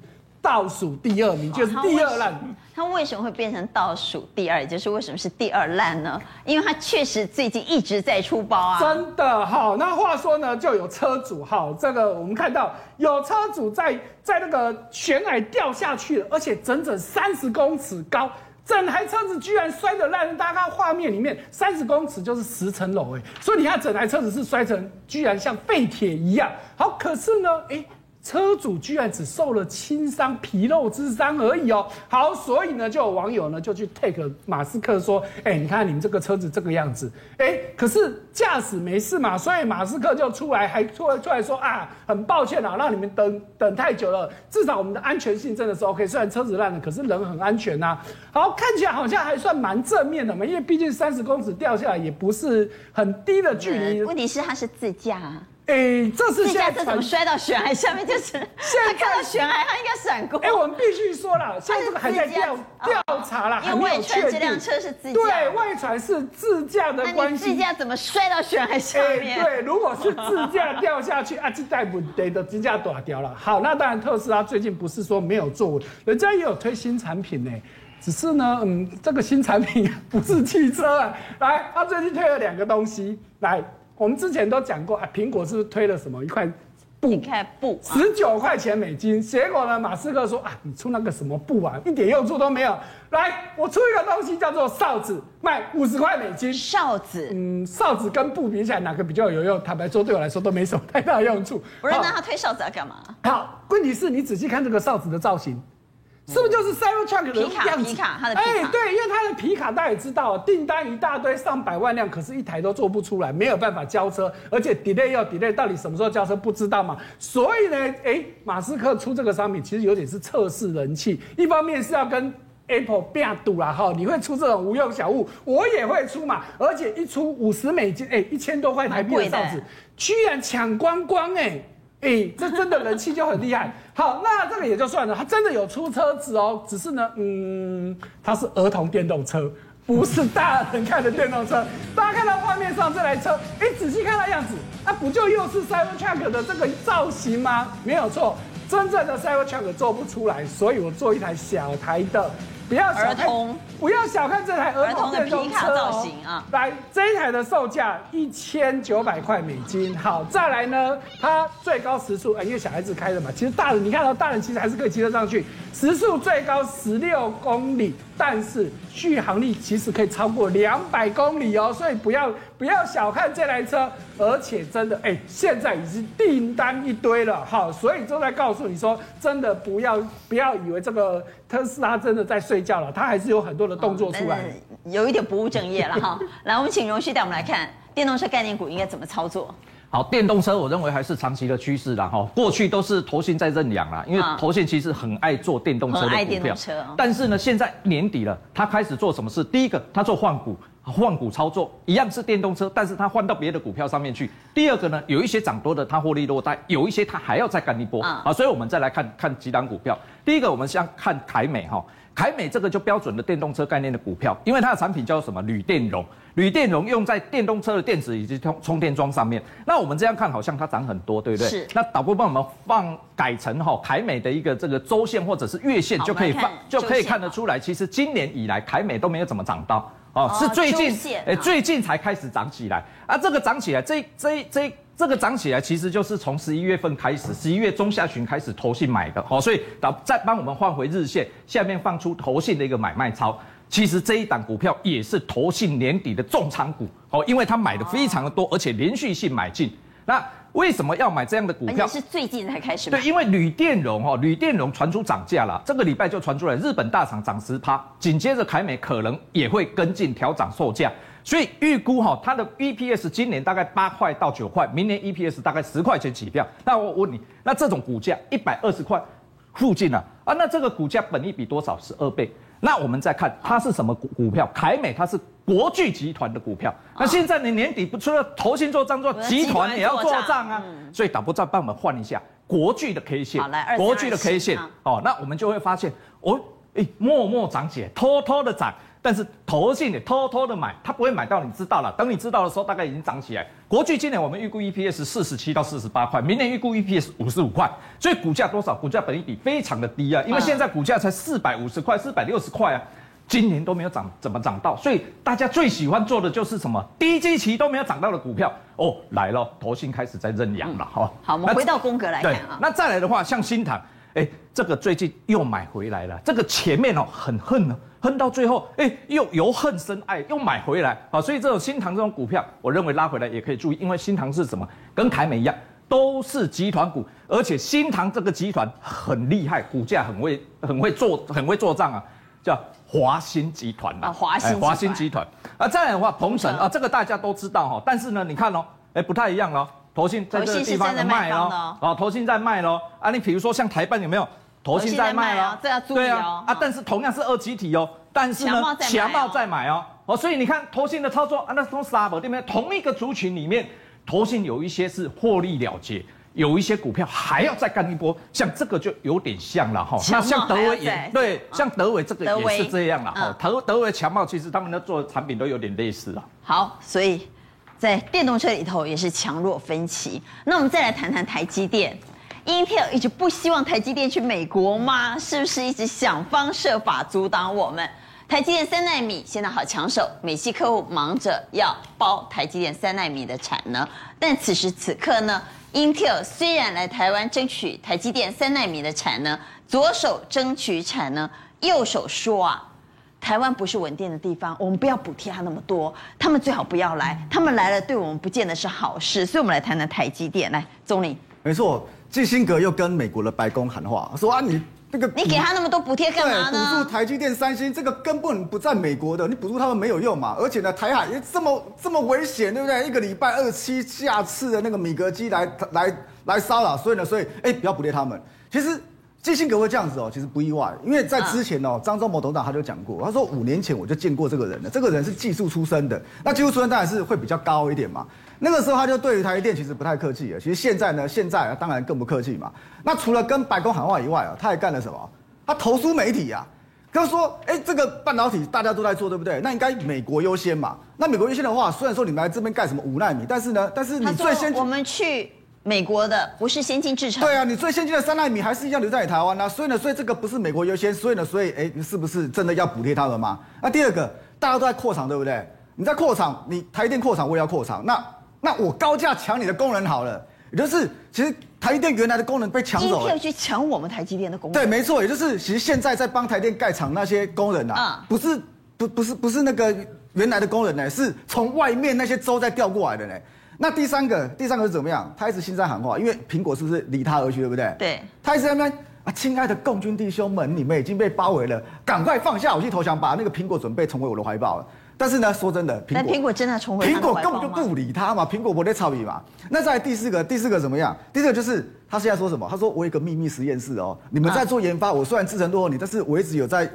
倒数第二名就是第二烂，它为什么会变成倒数第二？也就是为什么是第二烂呢？因为它确实最近一直在出包啊。真的好，那话说呢，就有车主哈，这个我们看到有车主在在那个悬崖掉下去了，而且整整三十公尺高，整台车子居然摔得烂。大家看画面里面，三十公尺就是十层楼哎，所以你看整台车子是摔成居然像废铁一样。好，可是呢，哎。车主居然只受了轻伤、皮肉之伤而已哦。好，所以呢，就有网友呢就去 take 马斯克说：“哎，你看你们这个车子这个样子，哎，可是驾驶没事嘛。”所以马斯克就出来还出来出来说：“啊，很抱歉啊，让你们等等太久了。至少我们的安全性真的是 OK。虽然车子烂了，可是人很安全呐。好，看起来好像还算蛮正面的嘛，因为毕竟三十公尺掉下来也不是很低的距离。问题是他是自驾。”哎、欸，这是现在这怎么摔到悬崖下面？就 是现在看到悬崖，他应该闪过。哎、欸，我们必须说了，现在这个还在调调查了，因为外传这辆车是自驾。对，外传是自驾的关系。自驾怎么摔到悬崖下面？欸、对，如果是自驾掉下去啊，这代不得的自驾断掉了。好，那当然特斯拉最近不是说没有作为，人家也有推新产品呢。只是呢，嗯，这个新产品 不是汽车啊。来，他最近推了两个东西来。我们之前都讲过啊，苹果是不是推了什么一块布？一块布，十九块钱美金。结果呢，马斯克说啊，你出那个什么布啊，一点用处都没有。来，我出一个东西叫做哨子，卖五十块美金。哨子，嗯，哨子跟布比起来哪个比较有用？坦白说，对我来说都没什么太大用处。不是，那他推哨子要干嘛？好，问题是你仔细看这个哨子的造型。是不是就是 Cybertruck 的样子？皮卡，皮卡，它的皮卡。哎，对，因为它的皮卡大家也知道，订单一大堆，上百万辆，可是一台都做不出来，没有办法交车，而且 delay 要 delay，到底什么时候交车不知道嘛？所以呢，哎，马斯克出这个商品其实有点是测试人气，一方面是要跟 Apple 变赌啦，哈，你会出这种无用小物，我也会出嘛，而且一出五十美金，哎，一千多块台币的哨子，居然抢光光，哎。哎、这真的人气就很厉害。好，那这个也就算了，他真的有出车子哦，只是呢，嗯，它是儿童电动车，不是大人看的电动车。大家看到画面上这台车，哎、仔细看它样子，那不就又是 Cybertruck 的这个造型吗？没有错，真正的 Cybertruck 做不出来，所以我做一台小台的。不要小看，不要小看这台儿童电动车造型啊！来，这一台的售价一千九百块美金。好，再来呢，它最高时速，因为小孩子开的嘛，其实大人你看到大人其实还是可以骑得上去，时速最高十六公里。但是续航力其实可以超过两百公里哦，所以不要不要小看这台车，而且真的哎、欸，现在已经订单一堆了，哈，所以就在告诉你说，真的不要不要以为这个特斯拉真的在睡觉了，它还是有很多的动作出来，有一点不务正业了哈。来，我们请荣旭带我们来看电动车概念股应该怎么操作。好，电动车我认为还是长期的趋势啦，哈。过去都是投信在认养啦，因为投信其实很爱做电动车的股票。很爱电动车。但是呢，现在年底了，他开始做什么事？第一个，他做换股，换股操作，一样是电动车，但是它换到别的股票上面去。第二个呢，有一些涨多的，它获利落袋；有一些它还要再干一波啊。所以我们再来看看几档股票。第一个，我们先看凯美哈，凯美这个就标准的电动车概念的股票，因为它的产品叫什么？铝电容。铝电容用在电动车的电池以及充充电桩上面，那我们这样看好像它涨很多，对不对？是。那导播帮我们放改成哈凯美的一个这个周线或者是月线就可以放，就可以看得出来，其实今年以来凯美都没有怎么涨到哦，是最近哎最近才开始涨起来啊。这个涨起来，这这这这个涨起来，其实就是从十一月份开始，十一月中下旬开始投信买的哦，所以导再帮我们换回日线，下面放出投信的一个买卖超。其实这一档股票也是投信年底的重仓股哦，因为他买的非常的多，而且连续性买进。那为什么要买这样的股票？是最近才开始买。对，因为铝电容哈，铝电容传出涨价了，这个礼拜就传出来，日本大厂涨十趴，紧接着凯美可能也会跟进调涨售价，所以预估哈，它的 EPS 今年大概八块到九块，明年 EPS 大概十块钱起跳。那我问你，那这种股价一百二十块附近啊，啊，那这个股价本益比多少？十二倍。那我们再看它是什么股股票？凯美它是国巨集团的股票。那现在你年底不除了投信做账，做集团也要做账啊。所以导播再帮我们换一下国巨的 K 线。国巨的 K 线哦，那我们就会发现哦，哎，默默涨起来，偷偷的涨。但是投信也偷偷的买，他不会买到你知道了。等你知道的时候，大概已经涨起来。国巨今年我们预估 EPS 四十七到四十八块，明年预估 EPS 五十五块，所以股价多少？股价本益比非常的低啊，因为现在股价才四百五十块、四百六十块啊，今年都没有涨，怎么涨到？所以大家最喜欢做的就是什么？低基期都没有涨到的股票哦，来了，投信开始在认养了哈。好，我们回到宫格来看啊。那再来的话，像新塘，哎，这个最近又买回来了，这个前面哦很恨呢。恨到最后，哎，又由恨生爱，又买回来，啊，所以这种新塘这种股票，我认为拉回来也可以注意，因为新塘是什么？跟凯美一样，都是集团股，而且新塘这个集团很厉害，股价很会很会做很会做账啊，叫华新集团啊，华新华新集团。啊，再来的话，鹏程啊，这个大家都知道哈，但是呢，你看哦，哎，不太一样哦，投信在这个地方在卖哦，啊，投信在卖喽，啊，你比如说像台办有没有？投信在卖哦，这要注意哦。对啊，啊，但是同样是二级体哦，但是呢，强茂在买哦，哦，所以你看投信的操作啊，那从沙博对不对？同一个族群里面，投信有一些是获利了结，有一些股票还要再干一波，像这个就有点像了哈。那像德微也对，像德微这个也是这样了哈。德德微强茂其实他们的做的产品都有点类似了。好，所以在电动车里头也是强弱分歧。那我们再来谈谈台积电。Intel 一直不希望台积电去美国吗？是不是一直想方设法阻挡我们？台积电三纳米现在好抢手，美系客户忙着要包台积电三纳米的产能，但此时此刻呢，Intel 虽然来台湾争取台积电三纳米的产能，左手争取产能，右手说啊，台湾不是稳定的地方，我们不要补贴他那么多，他们最好不要来，他们来了对我们不见得是好事，所以我们来谈谈台积电，来，总理，没错。基辛格又跟美国的白宫喊话，说啊，你这个你给他那么多补贴干嘛呢？补助台积电、三星，这个根本不在美国的，你补助他们没有用嘛。而且呢，台海也这么这么危险，对不对？一个礼拜二七架次的那个米格机来来来骚扰，所以呢，所以哎，不要补贴他们。其实。基辛格会这样子哦，其实不意外，因为在之前哦，张忠谋董事长他就讲过，他说五年前我就见过这个人了，这个人是技术出身的，那技术出身当然是会比较高一点嘛。那个时候他就对于台积电其实不太客气了，其实现在呢，现在当然更不客气嘛。那除了跟白宫喊话以外啊，他还干了什么？他投诉媒体啊，他说，哎，这个半导体大家都在做，对不对？那应该美国优先嘛。那美国优先的话，虽然说你们来这边干什么五纳米，但是呢，但是你最先我们去。美国的不是先进制程，对啊，你最先进的三纳米还是一样留在你台湾呢、啊，所以呢，所以这个不是美国优先，所以呢，所以哎，你是不是真的要补贴他们吗？那第二个，大家都在扩厂，对不对？你在扩厂，你台积电扩厂，我也要扩厂，那那我高价抢你的工人好了，也就是其实台积电原来的工人被抢走了，要去抢我们台积电的工人，对，没错，也就是其实现在在帮台电盖厂那些工人啊，不是不不是不是那个原来的工人呢，是从外面那些州再调过来的呢。那第三个，第三个是怎么样？他一直心在喊话，因为苹果是不是离他而去，对不对？对。他一直在那边啊，亲爱的共军弟兄们，你们已经被包围了，赶快放下武器投降，把那个苹果准备重回我的怀抱了。但是呢，说真的，苹果苹果真的重回苹果根本就不理他嘛，苹果不在操你嘛。那再来第四个，第四个怎么样？第四个就是他现在说什么？他说我有一个秘密实验室哦，你们在做研发，啊、我虽然制程落后你，但是我一直有在。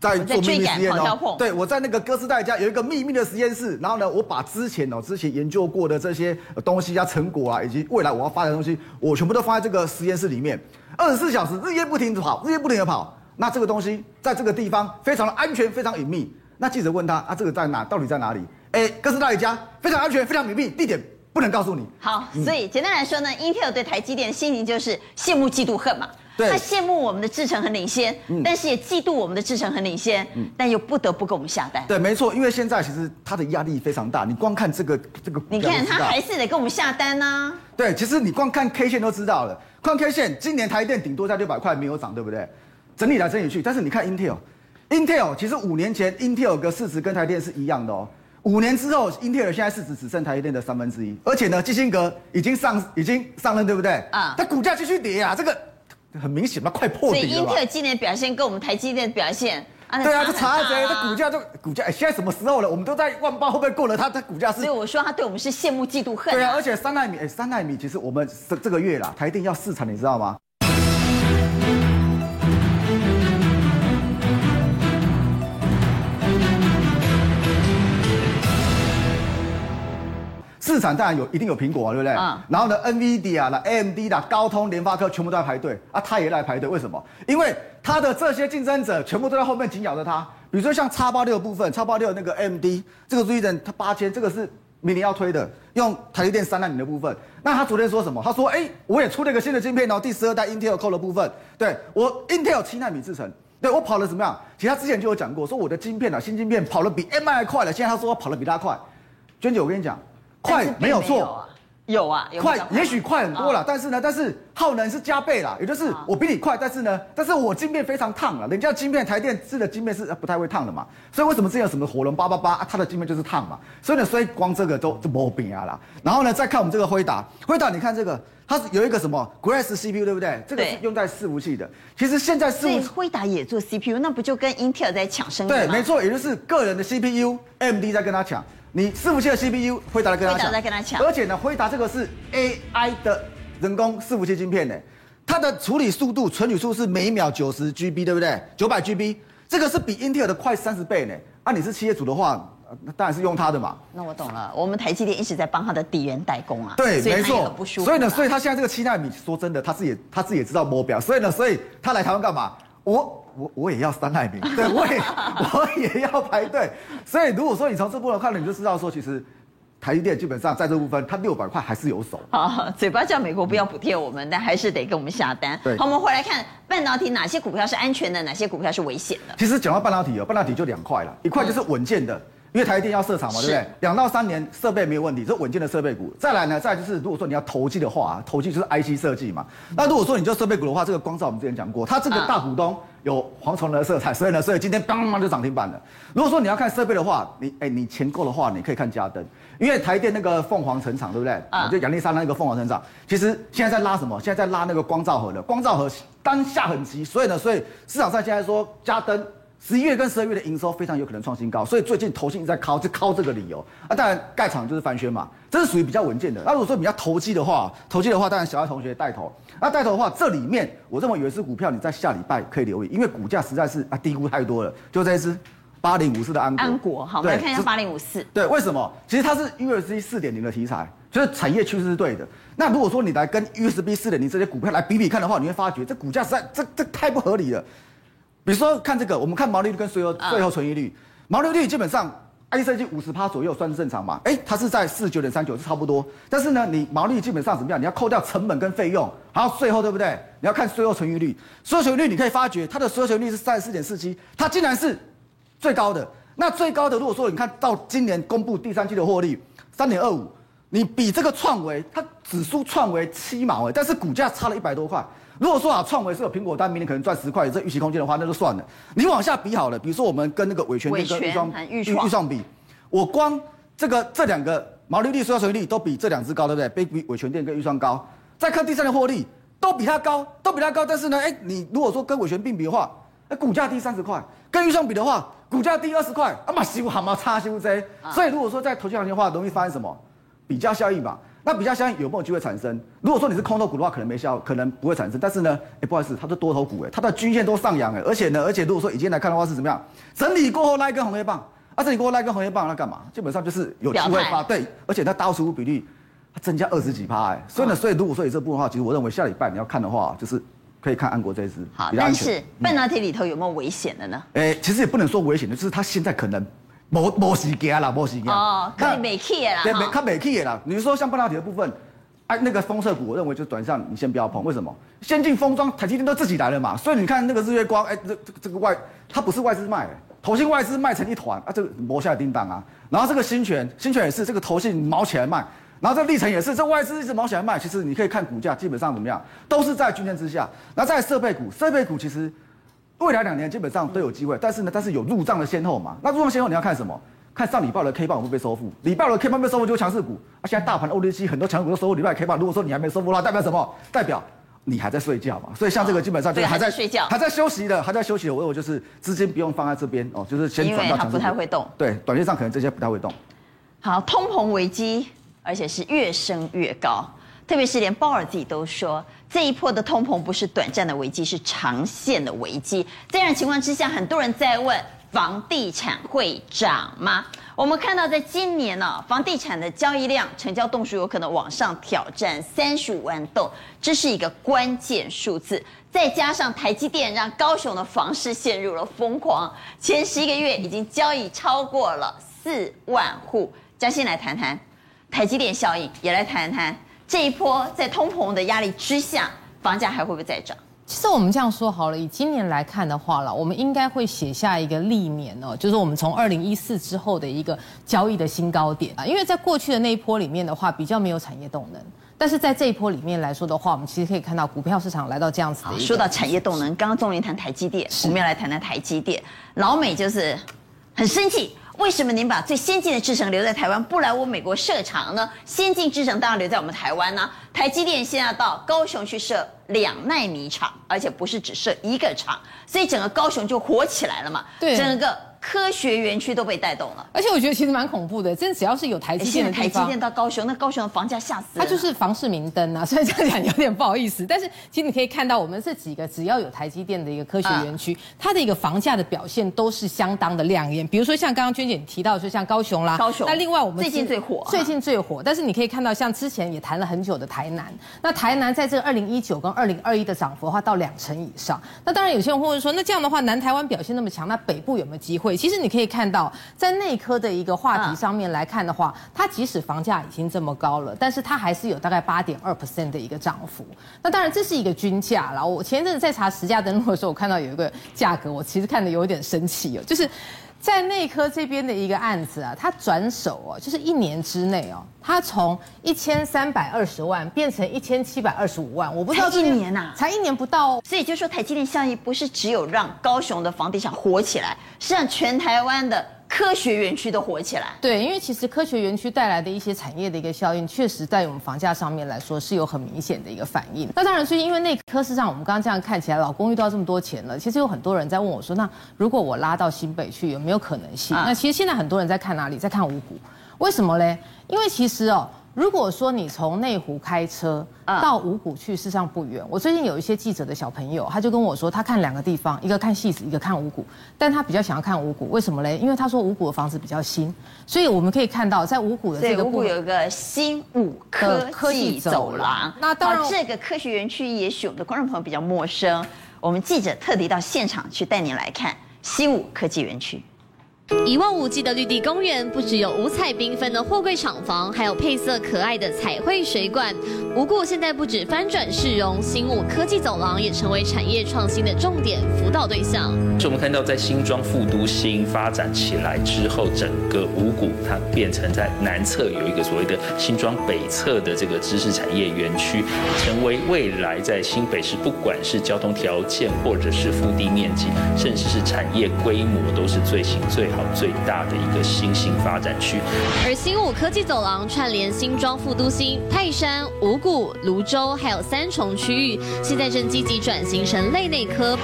在做秘密实验哦，对，我在那个哥斯戴家有一个秘密的实验室，然后呢，我把之前哦之前研究过的这些东西啊、成果啊，以及未来我要发展的东西，我全部都放在这个实验室里面，二十四小时日夜不停的跑，日夜不停的跑。那这个东西在这个地方非常的安全，非常隐秘。那记者问他啊，这个在哪？到底在哪里？哎，哥斯戴家非常安全，非常隐蔽，地点不能告诉你。好，所以简单来说呢，Intel 对台积电的心情就是羡慕、嫉妒、恨嘛。他羡慕我们的制程很领先，嗯、但是也嫉妒我们的制程很领先，嗯、但又不得不给我们下单。对，没错，因为现在其实他的压力非常大。你光看这个这个，你看他还是得给我们下单呢、啊。对，其实你光看 K 线都知道了。看 K 线，今年台电顶多在六百块，没有涨，对不对？整理来整理去，但是你看 Intel，Intel 其实五年前 Intel 的市值跟台电是一样的哦。五年之后，，Intel 现在市值只剩台积电的三分之一，而且呢，基辛格已经上已经上任，对不对？啊，它股价继续跌啊，这个很明显，嘛快破底了。所以 Intel 今年表现跟我们台积电的表现，啊、对啊，就差在这股价就股价，哎，现在什么时候了？我们都在万八会不会过了？它它股价是。所以我说他对我们是羡慕嫉妒恨、啊。对啊，而且三纳米，哎，三纳米其实我们这这个月啦，台电要试产，你知道吗？市场当然有，一定有苹果啊，对不对？嗯。然后呢，NVIDIA 啦、AMD 啦、高通、联发科全部都在排队啊，他也来排队，为什么？因为他的这些竞争者全部都在后面紧咬着他。比如说像叉八六部分叉八六那个 AMD 这个最近它八千，这个是明年要推的，用台积电三纳米的部分。那他昨天说什么？他说：“哎，我也出了一个新的晶片哦，第十二代 Intel Core 的部分，对我 Intel 七纳米制程，对我跑了怎么样？其实他之前就有讲过，说我的晶片啊，新晶片跑了比 MI 还快了。现在他说我跑了比他快。娟姐，我跟你讲。”快没有错，有啊，有快也许快很多了，但是呢，但是耗能是加倍了，也就是我比你快，但是呢，但是我晶片非常烫了，人家晶片台电制的晶片是不太会烫的嘛，所以为什么之前有什么火龙八八八，它的晶片就是烫嘛，所以呢，所以光这个都就没病啊啦。然后呢，再看我们这个辉达，辉达你看这个，它是有一个什么 Grace CPU 对不对？这个是用在伺服器的。其实现在伺服辉达也做 CPU，那不就跟 Intel 在抢生意吗？对，没错，也就是个人的 CPU，AMD 在跟他抢。你伺服器的 CPU，辉达来跟他抢，跟他抢，而且呢，辉达这个是 AI 的人工伺服器晶片呢，它的处理速度、存取数是每秒九十 GB，对不对？九百 GB，这个是比英特尔的快三十倍呢。啊，你是企业主的话，那当然是用它的嘛。那我懂了，我们台积电一直在帮它的敌人代工啊。对，没错。所以呢，所以他现在这个七纳米，说真的，他自己他自己也知道摸表，所以呢，所以他来台湾干嘛？我。我我也要三奈米，对，我也我也要排队。所以如果说你从这部分看了，你就知道说，其实台积电基本上在这部分，它六百块还是有手。好，嘴巴叫美国不要补贴我们，但还是得给我们下单。对，好，我们回来看半导体，哪些股票是安全的，哪些股票是危险的？其实讲到半导体哦，半导体就两块了，一块就是稳健的。嗯因为台电要设厂嘛，对不对？两到三年设备没有问题，这稳健的设备股。再来呢，再来就是如果说你要投机的话，投机就是 IC 设计嘛。那如果说你就设备股的话，这个光照我们之前讲过，它这个大股东有黄崇仁的色彩，所以呢，所以今天砰砰就涨停板了。如果说你要看设备的话，你哎你钱够的话，你可以看嘉登，因为台电那个凤凰城厂，对不对？啊，就杨丽莎那个凤凰城厂，其实现在在拉什么？现在在拉那个光照盒的，光照盒当下很急，所以呢，所以市场上现在说嘉登。十一月跟十二月的营收非常有可能创新高，所以最近投信一直在靠，就靠这个理由啊。当然盖厂就是翻宣嘛，这是属于比较稳健的。那如果说你要投机的话，投机的话，当然小爱同学带头。那带头的话，这里面我认为有一支股票你在下礼拜可以留意，因为股价实在是啊低估太多了。就这一支八零五四的安国。安国，好，我们来看一下八零五四。对，为什么？其实它是 USB 四点零的题材，就是产业趋势是对的。那如果说你来跟 USB 四点零这些股票来比比看的话，你会发觉这股价实在这这太不合理了。比如说看这个，我们看毛利率跟税后税后存益率，毛利率基本上 IC 设计五十趴左右算是正常嘛？哎，它是在四十九点三九是差不多。但是呢，你毛利基本上怎么样？你要扣掉成本跟费用，还有税后对不对？你要看税后存益率，税后存益率你可以发觉它的税后存益率是三十四点四七，它竟然是最高的。那最高的如果说你看到今年公布第三季的获利三点二五，你比这个创维它指数创维七毛哎，但是股价差了一百多块。如果说啊，创维是有苹果单，明年可能赚十块，有这预期空间的话，那就算了。你往下比好了，比如说我们跟那个伟诠电跟钰双钰双比，我光这个这两个毛利率、税后存益率都比这两只高，对不对？比伟权店跟预算高。再看第三的获利，都比它高，都比它高。但是呢，哎，你如果说跟伟权并比的话，哎，股价低三十块；跟预算比的话，股价低二十块。啊嘛，修好嘛，差修这。所以如果说在投资行情的话，容易发生什么比较效应吧？那比较相信有没有机会产生？如果说你是空头股的话，可能没效，可能不会产生。但是呢，哎，不好意思，它是多头股，哎，它的均线都上扬，哎，而且呢，而且如果说以今天来看的话是怎么样？整理过后拉一根红黑棒，啊，整理过后拉一根红黑棒，那干嘛？基本上就是有机会发，对，而且它大户持股比例它增加二十几趴，哎，所以呢，所以如果说你这部分的话，其实我认为下礼拜你要看的话，就是可以看安国这一支，好，但是半导体里头有没有危险的呢？哎，其实也不能说危险的，就是它现在可能。没没时间啦，没时间。哦，可以没起的啦。对，没看没起的啦。你说像半导体的部分，哎，那个封测股，我认为就短上你先不要碰。为什么？先进封装，台积电都自己来了嘛。所以你看那个日月光，哎，这这个这个外，它不是外资卖，投信外资卖成一团啊，这个磨下来叮当啊。然后这个新权，新权也是这个投信毛起来卖，然后这个力成也是，这外资一直毛起来卖。其实你可以看股价，基本上怎么样，都是在均线之下。然后在设备股，设备股其实未来两年基本上都有机会，但是呢，但是有入账的先后嘛。那入账先后你要看什么？看上礼拜的 K 棒会不会被收复，礼拜的 K 棒被收复就是强势股。啊，现在大盘 O D C 很多强势股都收复礼拜 K 棒，如果说你还没收复的话，代表什么？代表你还在睡觉嘛。所以像这个基本上就是还在睡觉，还在休息的，还在休息的。我我就是资金不用放在这边哦，就是先转到强势股。因为它不太会动。对，短线上可能这些不太会动。好，通膨危机，而且是越升越高，特别是连鲍尔自己都说，这一波的通膨不是短暂的危机，是长线的危机。这样的情况之下，很多人在问。房地产会涨吗？我们看到，在今年呢、房地产的交易量、成交栋数有可能往上挑战三十五万栋，这是一个关键数字。再加上台积电让高雄的房市陷入了疯狂，前十一个月已经交易超过了四万户。嘉欣来谈谈台积电效应，也来谈谈这一波在通膨的压力之下，房价还会不会再涨？其实我们这样说好了，以今年来看的话了，我们应该会写下一个历年哦，就是我们从二零一四之后的一个交易的新高点啊。因为在过去的那一波里面的话，比较没有产业动能，但是在这一波里面来说的话，我们其实可以看到股票市场来到这样子的一个。说到产业动能，刚刚钟林谈台积电，我们要来谈谈台积电。老美就是很生气。为什么您把最先进的制程留在台湾，不来我美国设厂呢？先进制程当然留在我们台湾呢。台积电现在到高雄去设两纳米厂，而且不是只设一个厂，所以整个高雄就火起来了嘛。对，整个。科学园区都被带动了，而且我觉得其实蛮恐怖的。真只要是有台积电的地方，台积电到高雄，那高雄的房价吓死了。它就是房市明灯啊，虽然这样讲有点不好意思。但是其实你可以看到，我们这几个只要有台积电的一个科学园区，啊、它的一个房价的表现都是相当的亮眼。比如说像刚刚娟姐提到的，就像高雄啦，高雄。那另外我们最近最火，最近最火。但是你可以看到，像之前也谈了很久的台南，那台南在这个二零一九跟二零二一的涨幅的话，到两成以上。那当然有些人会问说，那这样的话，南台湾表现那么强，那北部有没有机会？其实你可以看。到在内科的一个话题上面来看的话，它即使房价已经这么高了，但是它还是有大概八点二 percent 的一个涨幅。那当然这是一个均价啦。我前一阵子在查实价登录的时候，我看到有一个价格，我其实看的有点生气哦，就是。在内科这边的一个案子啊，他转手哦，就是一年之内哦，他从一千三百二十万变成一千七百二十五万，我不知道才一年呐、啊，才一年不到哦。所以就说台积电效益不是只有让高雄的房地产火起来，是让全台湾的。科学园区都火起来，对，因为其实科学园区带来的一些产业的一个效应，确实在我们房价上面来说是有很明显的一个反应。那当然，所以因为内科市上，我们刚刚这样看起来，老公寓都要这么多钱了，其实有很多人在问我说，那如果我拉到新北去，有没有可能性？啊、那其实现在很多人在看哪里？在看五股，为什么嘞？因为其实哦。如果说你从内湖开车到五股去，事实上不远。我最近有一些记者的小朋友，他就跟我说，他看两个地方，一个看戏子，一个看五股，但他比较想要看五股，为什么嘞？因为他说五股的房子比较新，所以我们可以看到，在五股的这个五股有一个新五科技走廊。那当然，这个科学园区也许我们的观众朋友比较陌生，我们记者特地到现场去带您来看新五科技园区。一望无际的绿地公园，不只有五彩缤纷的货柜厂房，还有配色可爱的彩绘水管。五股现在不止翻转市容，新五科技走廊也成为产业创新的重点辅导对象。就我们看到，在新庄副都心发展起来之后，整个五股它变成在南侧有一个所谓的新庄北侧的这个知识产业园区，成为未来在新北市不管是交通条件，或者是腹地面积，甚至是产业规模，都是最新最好。最大的一个新兴发展区，而新武科技走廊串联新庄副都心、泰山、五股、泸州，还有三重区域，现在正积极转型成类内科。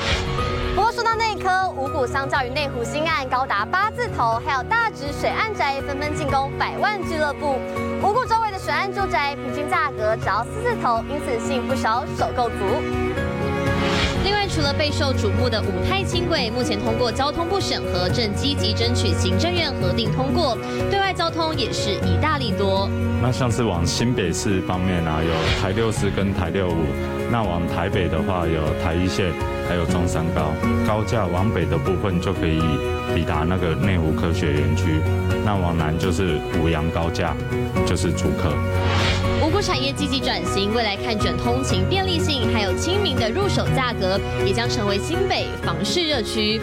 不过说到内科，五股相较于内湖新岸高达八字头，还有大直水岸宅纷纷进攻百万俱乐部。五股周围的水岸住宅平均价格只要四字头，因此吸引不少首购族。除了备受瞩目的五泰轻轨，目前通过交通部审核，正积极争取行政院核定通过。对外交通也是以大利多。那像是往新北市方面啊，有台六四跟台六五；那往台北的话，有台一线，还有中山高。高架往北的部分就可以抵达那个内湖科学园区，那往南就是五羊高架，就是主科。五股产业积极转型，未来看准通勤便利性，还有亲民的入手价格，也将成为新北房市热区。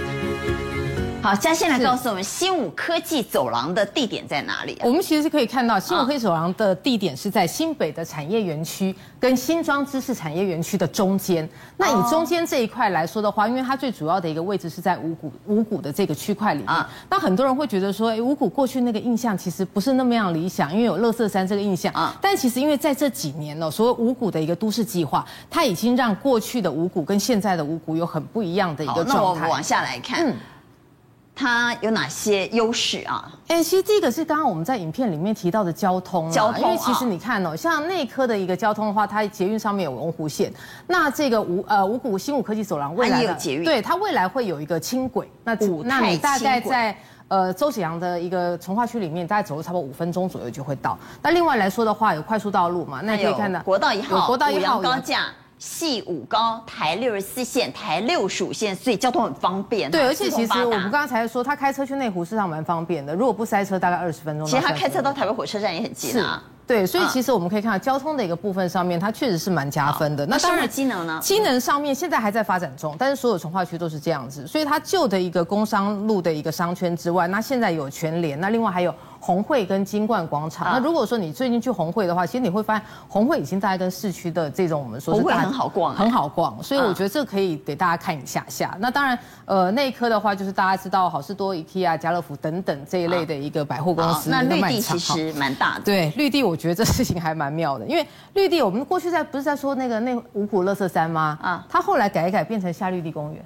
好，嘉欣来告诉我们新武科技走廊的地点在哪里啊？我们其实是可以看到新武科技走廊的地点是在新北的产业园区跟新庄知识产业园区的中间。那以中间这一块来说的话，因为它最主要的一个位置是在五股五股的这个区块里面。那很多人会觉得说，哎，五股过去那个印象其实不是那么样理想，因为有乐色山这个印象啊。但其实因为在这几年呢，所谓五股的一个都市计划，它已经让过去的五股跟现在的五股有很不一样的一个状态。那我们往下来看。嗯它有哪些优势啊？哎，其实第一个是刚刚我们在影片里面提到的交通，交通，因为其实你看哦，像内科的一个交通的话，它捷运上面有文湖线，那这个五呃五股新五科技走廊未来有捷运，对，它未来会有一个轻轨，那那你大概在呃周子阳的一个从化区里面，大概走路差不多五分钟左右就会到。那另外来说的话，有快速道路嘛，那你可以看到国道一号、国道一号高架。汐五高台六十四线、台六十五线，所以交通很方便。对，而且其实我们刚才说，他开车去内湖市场蛮方便的，如果不塞车，大概二十分钟。其实他开车到台北火车站也很近啊。对，所以其实我们可以看到交通的一个部分上面，它确实是蛮加分的。那当然，机能呢？机能上面现在还在发展中，但是所有从化区都是这样子，所以它旧的一个工商路的一个商圈之外，那现在有全联，那另外还有。红会跟金冠广场，那如果说你最近去红会的话，其实你会发现红会已经大概跟市区的这种我们说是红会很好逛，很好逛，所以我觉得这可以给大家看一下下。那当然，呃，内科的话就是大家知道好事多、IKEA、家乐福等等这一类的一个百货公司。那绿地其实蛮大的。对，绿地我觉得这事情还蛮妙的，因为绿地我们过去在不是在说那个那五股乐色山吗？啊，它后来改一改变成夏绿地公园。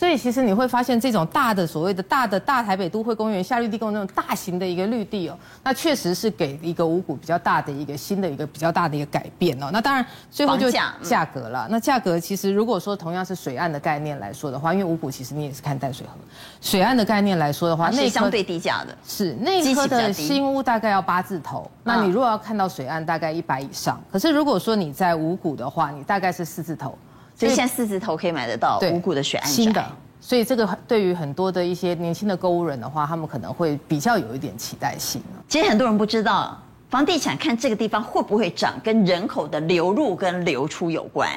所以其实你会发现，这种大的所谓的大的大台北都会公园、夏绿地公园那种大型的一个绿地哦，那确实是给一个五股比较大的一个新的一个比较大的一个改变哦。那当然最后就价格了。那价格其实如果说同样是水岸的概念来说的话，因为五股其实你也是看淡水河，水岸的概念来说的话，那是相对低价的。是那一颗的新屋大概要八字头，那你如果要看到水岸大概一百以上。可是如果说你在五股的话，你大概是四字头。所以现在四字头可以买得到五股的水岸新的，所以这个对于很多的一些年轻的购物人的话，他们可能会比较有一点期待性。其实很多人不知道，房地产看这个地方会不会涨，跟人口的流入跟流出有关。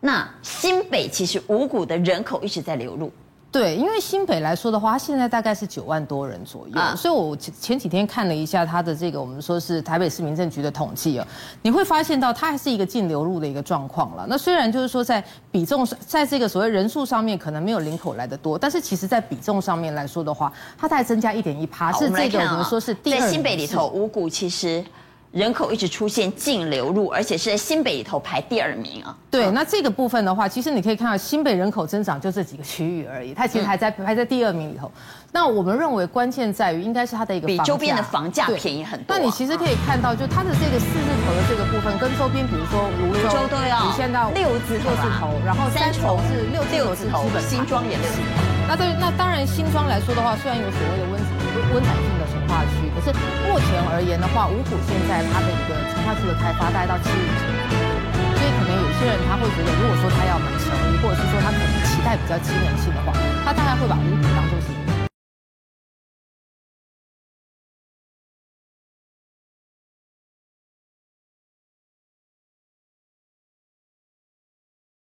那新北其实五股的人口一直在流入。对，因为新北来说的话，它现在大概是九万多人左右，啊、所以我前前几天看了一下它的这个，我们说是台北市民政局的统计哦，你会发现到它还是一个净流入的一个状况了。那虽然就是说在比重上，在这个所谓人数上面可能没有林口来的多，但是其实在比重上面来说的话，它大概增加一点一趴，是这个我们说是第二。在新北里头，五股其实。人口一直出现净流入，而且是在新北里头排第二名啊。对，那这个部分的话，其实你可以看到新北人口增长就这几个区域而已，它其实还在排在第二名里头。那我们认为关键在于应该是它的一个比周边的房价便宜很多。那你其实可以看到，就它的这个四字头的这个部分，跟周边比如说芦洲都要，你现在到六字六字头，然后三重是六六字头，新庄也是。那对，那当然新庄来说的话，虽然有所谓的温温暖性的重划区，可是目前而言的话，五股现在它的一个重划区的开发大概到七五成，所以可能有些人他会觉得，如果说他要买成屋，或者是说他可能期待比较机能性的话，他大概会把五股当做是。